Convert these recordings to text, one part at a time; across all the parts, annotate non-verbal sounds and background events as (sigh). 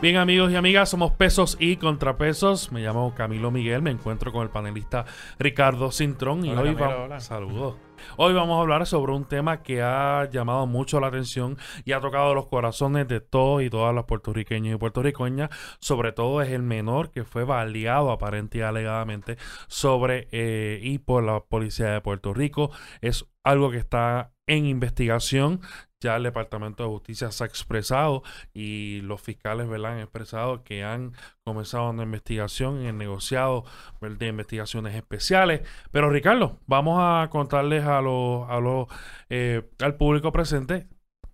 Bien amigos y amigas, somos pesos y contrapesos. Me llamo Camilo Miguel, me encuentro con el panelista Ricardo Cintrón y Hola, hoy Camilo, vamos saludos. Hoy vamos a hablar sobre un tema que ha llamado mucho la atención y ha tocado los corazones de todos y todas los puertorriqueños y puertorriqueñas. Sobre todo es el menor que fue baleado aparente y alegadamente sobre eh, y por la policía de Puerto Rico. Es algo que está en investigación. Ya el Departamento de Justicia se ha expresado y los fiscales ¿verdad? han expresado que han comenzado una investigación en negociado de investigaciones especiales. Pero Ricardo, vamos a contarles a los, a eh, al público presente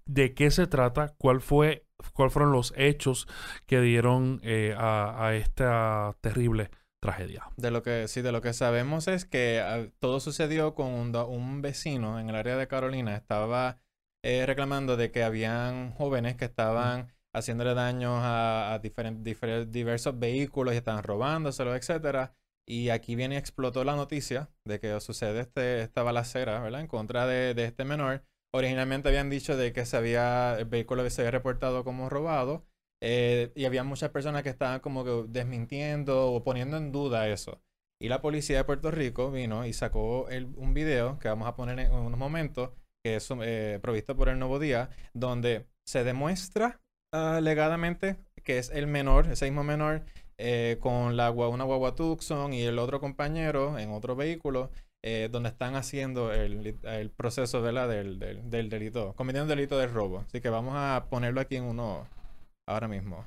de qué se trata, cuál fue, cuáles fueron los hechos que dieron eh, a, a esta terrible tragedia. De lo que sí, de lo que sabemos es que ah, todo sucedió con un, un vecino en el área de Carolina. Estaba eh, reclamando de que habían jóvenes que estaban haciéndole daños a, a diferen- difer- diversos vehículos y estaban robándoselos, etcétera. Y aquí viene y explotó la noticia de que sucede este, esta balacera, ¿verdad? En contra de, de este menor. Originalmente habían dicho de que se había, el vehículo se había reportado como robado. eh, y había muchas personas que estaban como que desmintiendo o poniendo en duda eso. Y la policía de Puerto Rico vino y sacó el- un video que vamos a poner en unos momentos, que es eh, provisto por el Nuevo Día, donde se demuestra ah, alegadamente que es el menor, ese mismo menor, eh, con la, una guagua Tucson y el otro compañero en otro vehículo, eh, donde están haciendo el, el proceso. Del, del, del delito, cometiendo el delito de robo. Así que vamos a ponerlo aquí en uno ahora mismo.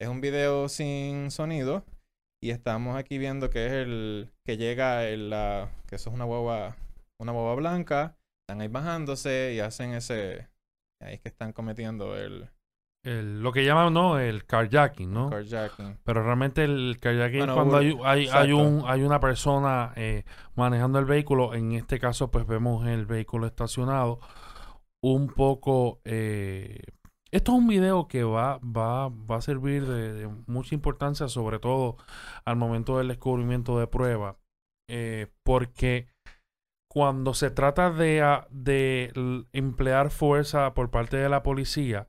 Es un video sin sonido y estamos aquí viendo que es el que llega el, la, que eso es una guagua, una guagua blanca. Están ahí bajándose y hacen ese, ahí es que están cometiendo el El- lo que llaman, ¿no? El carjacking, ¿no? carjacking. Pero realmente el carjacking Bueno, cuando hay, hay, hay, un, hay una persona eh, manejando el vehículo, en este caso pues vemos el vehículo estacionado un poco... eh, esto es un video que va, va, va a servir de, de mucha importancia, sobre todo al momento del descubrimiento de prueba, eh, porque cuando se trata de, ah, de emplear fuerza por parte de la policía,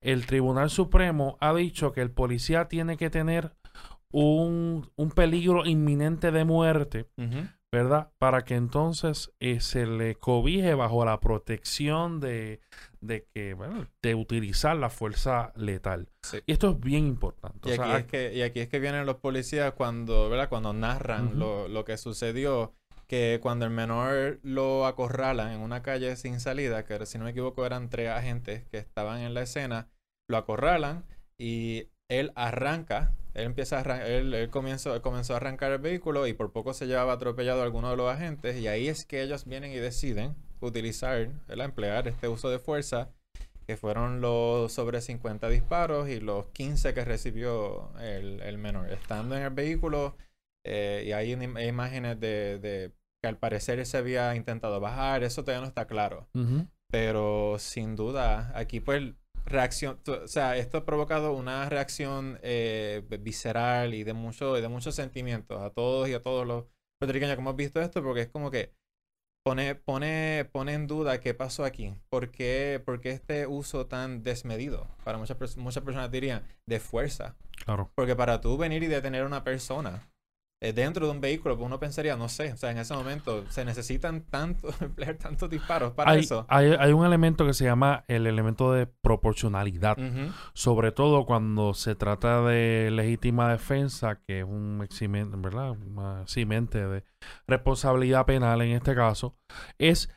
el Tribunal Supremo ha dicho que el policía tiene que tener un, un peligro inminente de muerte. ¿verdad? Para que entonces eh, se le cobije bajo la protección de, de que, bueno, de utilizar la fuerza letal. Sí. Y esto es bien importante. Y O sea, aquí, es que, y aquí es que vienen los policías cuando, ¿verdad? Cuando narran lo, lo que sucedió, que cuando el menor lo acorralan en una calle sin salida, que si no me equivoco eran tres agentes que estaban en la escena, lo acorralan y él arranca, él empieza a arran- él, él comenzó, a arrancar el vehículo y por poco se llevaba atropellado alguno de los agentes y ahí es que ellos vienen y deciden utilizar, emplear este uso de fuerza que fueron los sobre 50 disparos y los 15 que recibió el, menor. Estando en el vehículo, eh, y hay im- imágenes de que al parecer se había intentado bajar, eso todavía no está claro. ujú. Pero sin duda, aquí pues reacción, o sea, esto ha provocado una reacción eh, visceral y de mucho, de muchos sentimientos a todos y a todos los puertorriqueños que hemos visto esto, porque es como que pone, pone, pone en duda qué pasó aquí. ¿Por qué, por qué este uso tan desmedido? Para muchas, muchas personas dirían, de fuerza. Claro. Porque para tú venir y detener a una persona eh, dentro de un vehículo, pues uno pensaría, no sé, o sea, en ese momento se necesitan tanto, (laughs) emplear tantos disparos para Hay, eso. hay, hay un elemento que se llama el elemento de proporcionalidad. Sobre todo cuando se trata de legítima defensa, que es un eximente, ¿verdad? Eximente de responsabilidad penal en este caso, es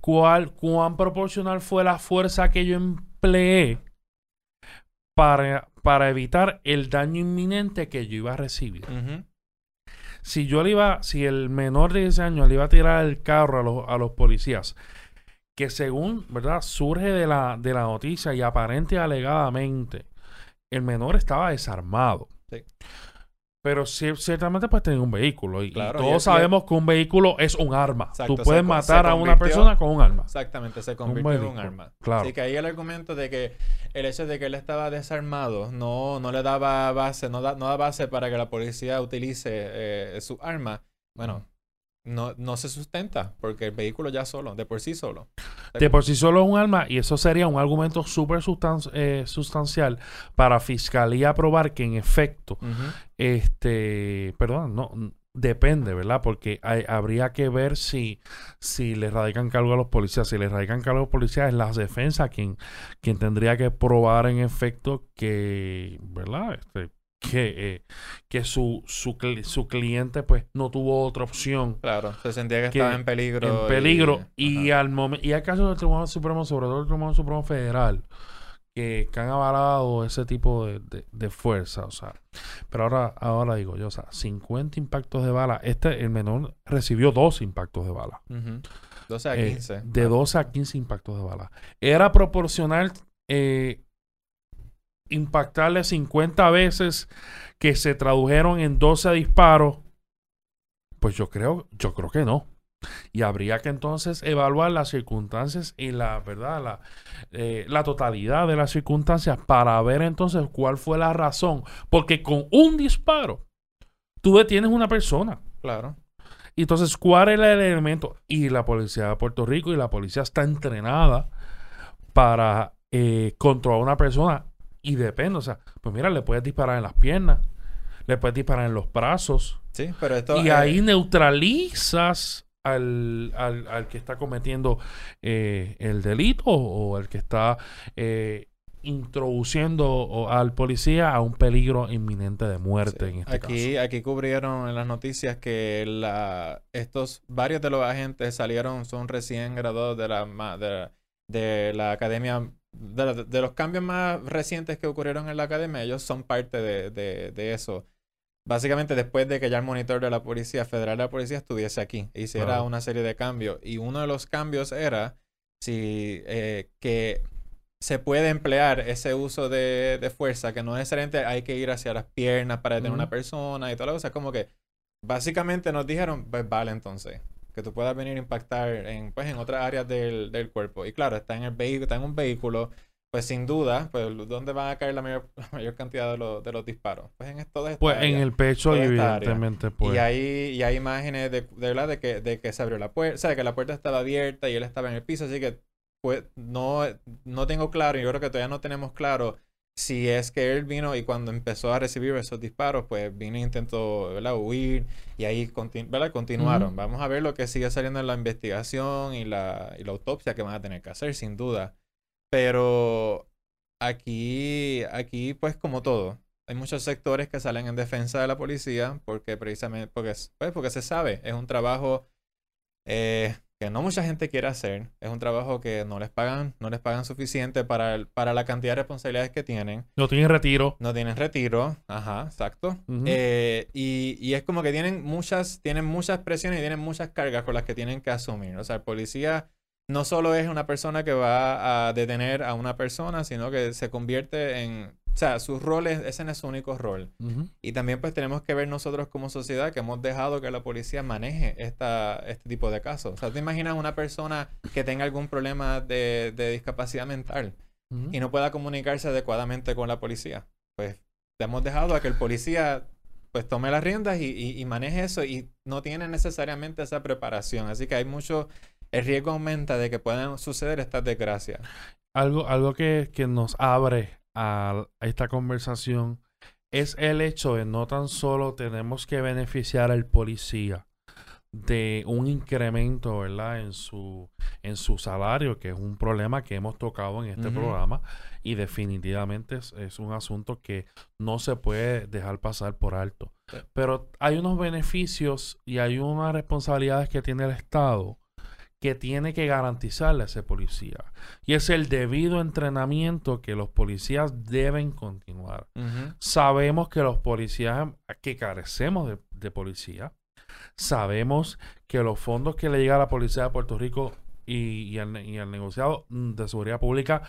cuál, cuán proporcional fue la fuerza que yo empleé para, para evitar el daño inminente que yo iba a recibir. Ujú. Si yo le iba, si el menor de 10 años le iba a tirar el carro a los, a los policías, que según, ¿verdad? Surge de la, de la noticia y aparente alegadamente, el menor estaba desarmado. Sí. Pero cier- ciertamente pues tenía un vehículo. Y, Claro, y todos y sabemos que un vehículo es un arma. Exacto, Tú puedes matar a una persona con un arma. Exactamente, se convirtió en un arma. claro. Así que ahí el argumento de que el hecho de que él estaba desarmado no, no le daba base, no da, no da base para que la policía utilice eh, su arma. Bueno, no, no se sustenta porque el vehículo ya solo, de por sí solo. De por sí solo es un arma y eso sería un argumento súper sustan- eh, sustancial para fiscalía probar que en efecto, este, perdón, no, depende, ¿verdad? Porque hay- habría que ver si, si le radican cargo a los policías. Si le radican cargo a los policías es la defensa quien, quien tendría que probar en efecto que, ¿verdad? Este, que, eh, que su, su, su cliente pues no tuvo otra opción Claro, se sentía que, que estaba en peligro. en peligro. y- al momento, y hay casos del Tribunal Supremo, sobre todo el Tribunal Supremo Federal, que, que han avalado ese tipo de, de- de fuerza. O sea, pero ahora, ahora digo yo, o sea, 50 impactos de bala. Este, el menor recibió dos impactos de bala. Ujú. 12 a Eh, 15. de Ah, 12 a 15 impactos de bala. Era proporcional eh, impactarle 50 veces que se tradujeron en 12 disparos. Pues yo creo, yo creo que no. Y habría que entonces evaluar las circunstancias y la verdad, la, eh, la totalidad de las circunstancias para ver entonces cuál fue la razón. Porque con un disparo, tú detienes una persona. Claro. Y entonces, ¿cuál era el elemento? Y la policía de Puerto Rico y la policía está entrenada para eh, controlar a una persona y depende. O sea, pues mira, le puedes disparar en las piernas, le puedes disparar en los brazos Sí, pero esto. y eh, ahí neutralizas al, al- al que está cometiendo eh, el delito o el que está eh, introduciendo o- al policía a un peligro inminente de muerte en este aquí, aquí cubrieron en las noticias que la, estos varios de los agentes salieron, son recién graduados de la, de, de la academia, de, los cambios más recientes que ocurrieron en la academia, ellos son parte de, de, de eso. Básicamente después de que ya el monitor de la Policía Federal de la Policía estuviese aquí, hiciera una serie de cambios. Y uno de los cambios era si eh, que se puede emplear ese uso de, de fuerza, que no necesariamente hay que ir hacia las piernas para detener a una persona y toda la cosa. Como que básicamente nos dijeron, pues vale entonces, que tú puedas venir a impactar en, pues, en otras áreas del, del cuerpo. Y claro, está en el vehículo, está en un vehículo, pues sin duda, pues ¿dónde van a caer la mayor, (laughs) la mayor cantidad de, los de los disparos? Pues en todas Pues en el pecho, evidentemente, pues. Y hay, y hay imágenes de, de verdad de que, de que se abrió la puerta, o sea, que la puerta estaba abierta y él estaba en el piso, así que pues, no, no tengo claro, y yo creo que todavía no tenemos claro si es que él vino y cuando empezó a recibir esos disparos, pues vino e intentó ¿verdad? huir y ahí conti- ¿verdad? continuaron. Vamos a ver lo que sigue saliendo en la investigación y la, y la autopsia que van a tener que hacer, sin duda. Pero aquí, aquí, pues como todo, hay muchos sectores que salen en defensa de la policía porque precisamente, porque, pues, porque se sabe, es un trabajo eh, que no mucha gente quiere hacer, es un trabajo que no les pagan, no les pagan suficiente para, el- para la cantidad de responsabilidades que tienen, No tiene retiro. no tienen retiro, ajá, exacto. Eh, y, y es como que tienen muchas, tienen muchas presiones y tienen muchas cargas con las que tienen que asumir, o sea, el policía no solo es una persona que va a detener a una persona, sino que se convierte en, o sea, su rol es, ese no es su único rol. Y también pues tenemos que ver nosotros como sociedad que hemos dejado que la policía maneje esta, este tipo de casos. O sea, te imaginas una persona que tenga algún problema de, de discapacidad mental y no pueda comunicarse adecuadamente con la policía. Pues te hemos dejado a que el policía pues tome las riendas y, y- y maneje eso y no tiene necesariamente esa preparación. Así que hay mucho, el riesgo aumenta de que puedan suceder estas desgracias. Algo, algo que, que nos abre a, esta conversación es el hecho de no tan solo tenemos que beneficiar al policía de un incremento, ¿verdad? En su, en su salario, que es un problema que hemos tocado en este programa y definitivamente es, es un asunto que no se puede dejar pasar por alto. Pero hay unos beneficios y hay unas responsabilidades que tiene el Estado que tiene que garantizarle a ese policía. Y es el debido entrenamiento que los policías deben continuar. Sabemos que los policías, que carecemos de, de policía, sabemos que los fondos que le llega a la policía de Puerto Rico y, y al, ne- y al negociado de seguridad pública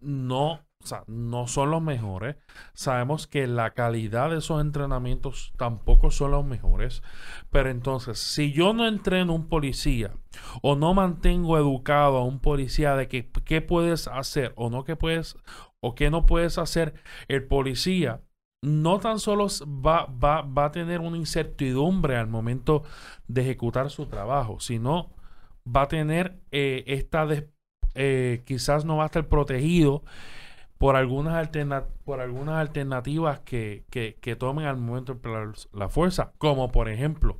no, o sea, no son los mejores. Sabemos que la calidad de esos entrenamientos tampoco son los mejores. Pero entonces, si yo no entreno un policía o no mantengo educado a un policía de que qué puedes hacer o no qué puedes o qué no puedes hacer, el policía no tan solo va, va, va a tener una incertidumbre al momento de ejecutar su trabajo, sino va a tener eh, esta eh, quizás no va a estar protegido por algunas, por algunas alternativas que, que, tomen al momento de emplear la fuerza, como por ejemplo,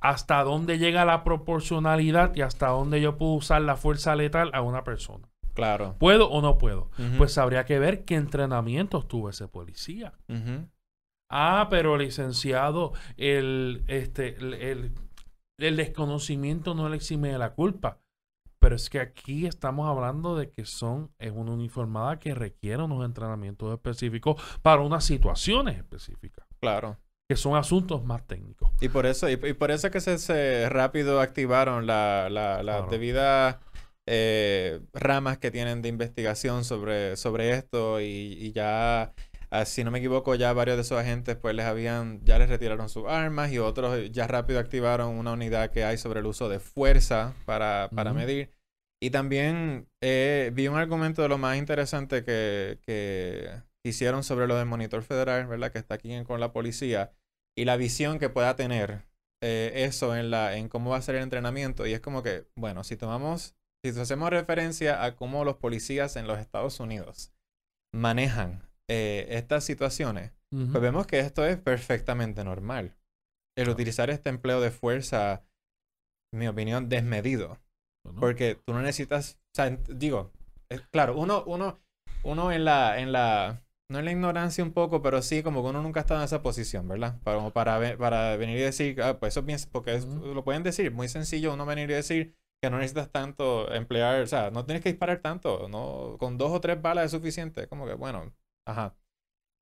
hasta dónde llega la proporcionalidad y hasta dónde yo puedo usar la fuerza letal a una persona. Claro. ¿Puedo o no puedo? Pues habría que ver qué entrenamientos tuvo ese policía. Ah, pero licenciado, el, este, el, el, desconocimiento no le exime de la culpa. Pero es que aquí estamos hablando de que son, es una uniformada que requiere unos entrenamientos específicos para unas situaciones específicas. Claro. Que son asuntos más técnicos. Y por eso, y, por eso que se, rápido activaron la, la, la debida eh, ramas que tienen de investigación sobre, sobre esto y, ya, ah, si no me equivoco, ya varios de esos agentes pues les habían, ya les retiraron sus armas y otros ya rápido activaron una unidad que hay sobre el uso de fuerza para, para medir. Y también eh, vi un argumento de lo más interesante que, que hicieron sobre lo del monitor federal, ¿verdad? Que está aquí con la policía y la visión que pueda tener eh, eso en, la, en cómo va a ser el entrenamiento. Y es como que, bueno, si tomamos si hacemos referencia a cómo los policías en los Estados Unidos manejan eh, estas situaciones, pues vemos que esto es perfectamente normal. El utilizar este empleo de fuerza, en mi opinión, desmedido. Porque tú no necesitas, o sea, digo, claro, uno, uno, uno en la, en la, no en la ignorancia un poco, pero sí como que uno nunca ha estado en esa posición, ¿verdad? Para, para, para venir y decir, ah, pues eso piensa, porque lo pueden decir, muy sencillo uno venir y decir, que no necesitas tanto emplear, o sea, no tienes que disparar tanto, no, con dos o tres balas es suficiente, como que bueno, ajá.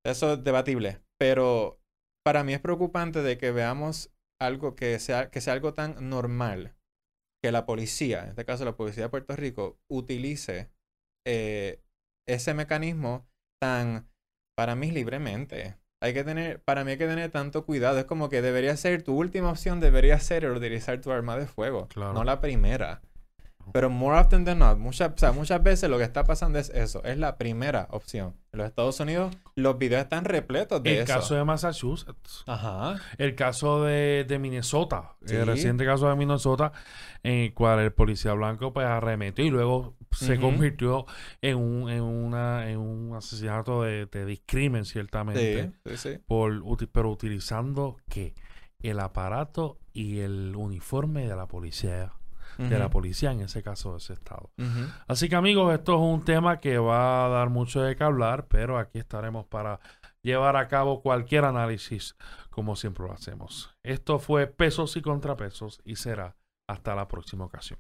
Eso es debatible, pero para mí es preocupante de que veamos algo que sea, que sea algo tan normal que la policía, en este caso la policía de Puerto Rico, utilice eh, ese mecanismo tan, para mí, libremente hay que tener, para mí hay que tener tanto cuidado. Es como que debería ser, tu última opción debería ser utilizar tu arma de fuego, no la primera. Pero more often than not, muchas, o sea, muchas veces lo que está pasando es eso, es la primera opción. En los Estados Unidos los videos están repletos de eso. El caso de Massachusetts. Ajá. El caso de, de Minnesota. El reciente caso de Minnesota, en el cual el policía blanco pues arremetió y luego se convirtió en un, en una, en un asesinato de, de discrimen, ciertamente. Sí, sí, Por, pero utilizando que el aparato y el uniforme de la policía de la policía, en ese caso de ese estado. Así que amigos, esto es un tema que va a dar mucho de qué hablar, pero aquí estaremos para llevar a cabo cualquier análisis como siempre lo hacemos. Esto fue pesos y contrapesos y será hasta la próxima ocasión.